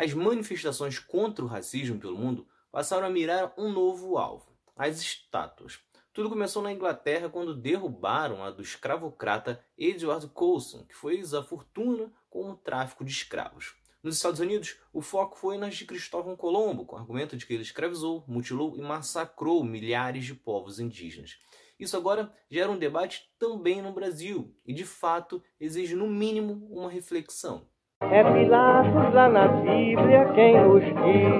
as manifestações contra o racismo pelo mundo passaram a mirar um novo alvo: as estátuas. Tudo começou na Inglaterra quando derrubaram a do escravocrata Edward Colson, que fez a fortuna com o tráfico de escravos. Nos Estados Unidos, o foco foi nas de Cristóvão Colombo, com o argumento de que ele escravizou, mutilou e massacrou milhares de povos indígenas. Isso agora gera um debate também no Brasil e, de fato, exige no mínimo uma reflexão. É Pilatos lá na Bíblia quem nos diz,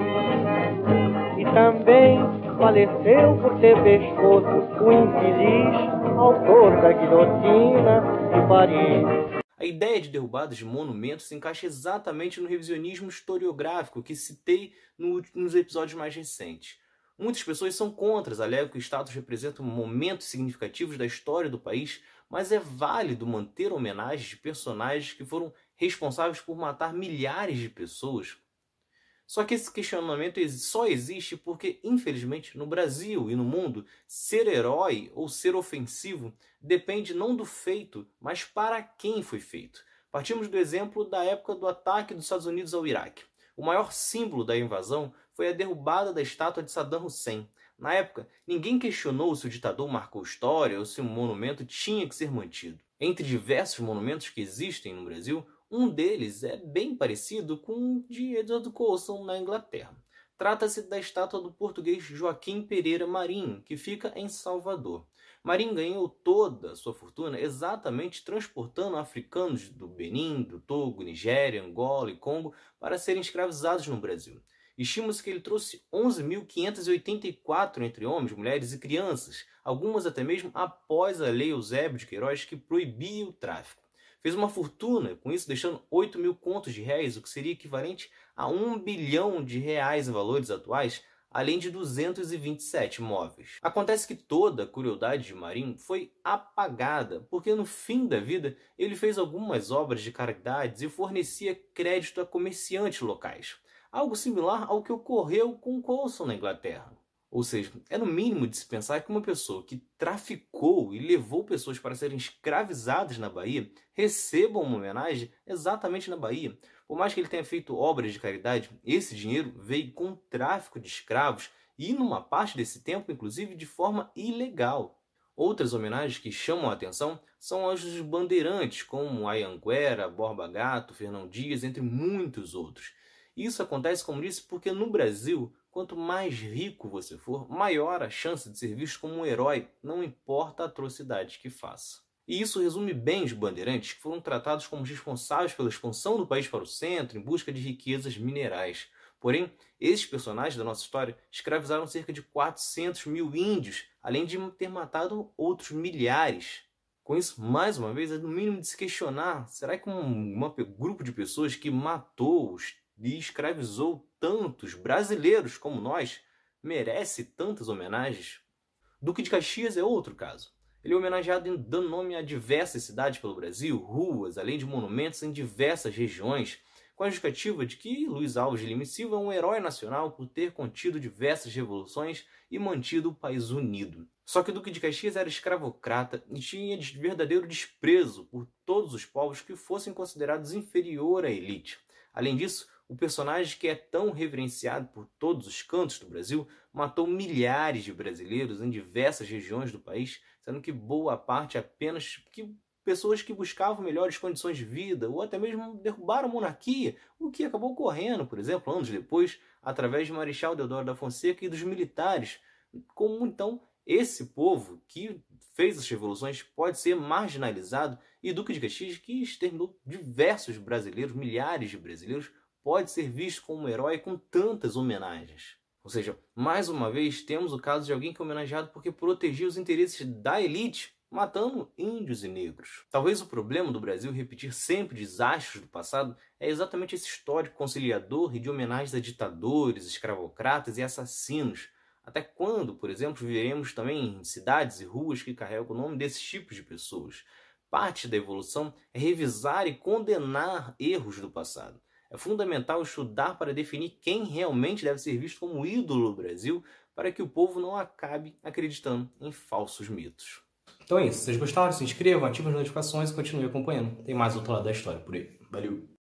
e também faleceu por ter pescoço o infeliz autor da guilhotina de Paris. A ideia de derrubadas de monumentos se encaixa exatamente no revisionismo historiográfico que citei no, nos episódios mais recentes. Muitas pessoas são contra, alegam que o status representa momentos significativos da história do país, mas é válido manter homenagens de personagens que foram responsáveis por matar milhares de pessoas. Só que esse questionamento só existe porque, infelizmente, no Brasil e no mundo, ser herói ou ser ofensivo depende não do feito, mas para quem foi feito. Partimos do exemplo da época do ataque dos Estados Unidos ao Iraque. O maior símbolo da invasão foi a derrubada da estátua de Saddam Hussein. Na época, ninguém questionou se o ditador marcou história ou se um monumento tinha que ser mantido. Entre diversos monumentos que existem no Brasil, um deles é bem parecido com o de Edward Colson na Inglaterra. Trata-se da estátua do português Joaquim Pereira Marinho, que fica em Salvador. Marinho ganhou toda a sua fortuna exatamente transportando africanos do Benin, do Togo, Nigéria, Angola e Congo para serem escravizados no Brasil. Estima-se que ele trouxe 11.584 entre homens, mulheres e crianças, algumas até mesmo após a lei Eusébio de Queiroz que proibia o tráfico. Fez uma fortuna com isso, deixando 8 mil contos de réis, o que seria equivalente a 1 bilhão de reais em valores atuais, além de 227 móveis. Acontece que toda a crueldade de Marinho foi apagada, porque no fim da vida ele fez algumas obras de caridades e fornecia crédito a comerciantes locais algo similar ao que ocorreu com Coulson na Inglaterra. Ou seja, é no mínimo de se pensar que uma pessoa que traficou e levou pessoas para serem escravizadas na Bahia receba uma homenagem exatamente na Bahia. Por mais que ele tenha feito obras de caridade, esse dinheiro veio com o tráfico de escravos e, numa parte desse tempo, inclusive de forma ilegal. Outras homenagens que chamam a atenção são as dos bandeirantes, como Ayanguera, Borba Gato, Fernão Dias, entre muitos outros. Isso acontece, como disse, porque no Brasil, quanto mais rico você for, maior a chance de ser visto como um herói, não importa a atrocidade que faça. E isso resume bem os bandeirantes, que foram tratados como responsáveis pela expansão do país para o centro em busca de riquezas minerais. Porém, esses personagens da nossa história escravizaram cerca de 400 mil índios, além de ter matado outros milhares. Com isso, mais uma vez, é no mínimo de se questionar: será que um, grupo de pessoas que matou os e escravizou tantos brasileiros como nós, merece tantas homenagens? Duque de Caxias é outro caso. Ele é homenageado dando nome a diversas cidades pelo Brasil, ruas, além de monumentos em diversas regiões, com a justificativa de que Luiz Alves de Lima e Silva é um herói nacional por ter contido diversas revoluções e mantido o país unido. Só que o Duque de Caxias era escravocrata e tinha verdadeiro desprezo por todos os povos que fossem considerados inferior à elite. Além disso, o personagem que é tão reverenciado por todos os cantos do Brasil matou milhares de brasileiros em diversas regiões do país, sendo que boa parte apenas que pessoas que buscavam melhores condições de vida ou até mesmo derrubaram a monarquia, o que acabou ocorrendo, por exemplo, anos depois, através de Marechal Deodoro da Fonseca e dos militares. Como então esse povo que fez as revoluções pode ser marginalizado e Duque de Caxias, que exterminou diversos brasileiros, milhares de brasileiros, pode ser visto como um herói com tantas homenagens. Ou seja, mais uma vez temos o caso de alguém que é homenageado porque protegia os interesses da elite, matando índios e negros. Talvez o problema do Brasil repetir sempre desastres do passado é exatamente esse histórico conciliador e de homenagens a ditadores, escravocratas e assassinos. Até quando, por exemplo, viveremos também em cidades e ruas que carregam o nome desses tipos de pessoas? Parte da evolução é revisar e condenar erros do passado. É fundamental estudar para definir quem realmente deve ser visto como ídolo do Brasil para que o povo não acabe acreditando em falsos mitos. Então é isso. Se vocês gostaram, se inscrevam, ativem as notificações e continuem acompanhando. Tem mais outro lado da história por aí. Valeu!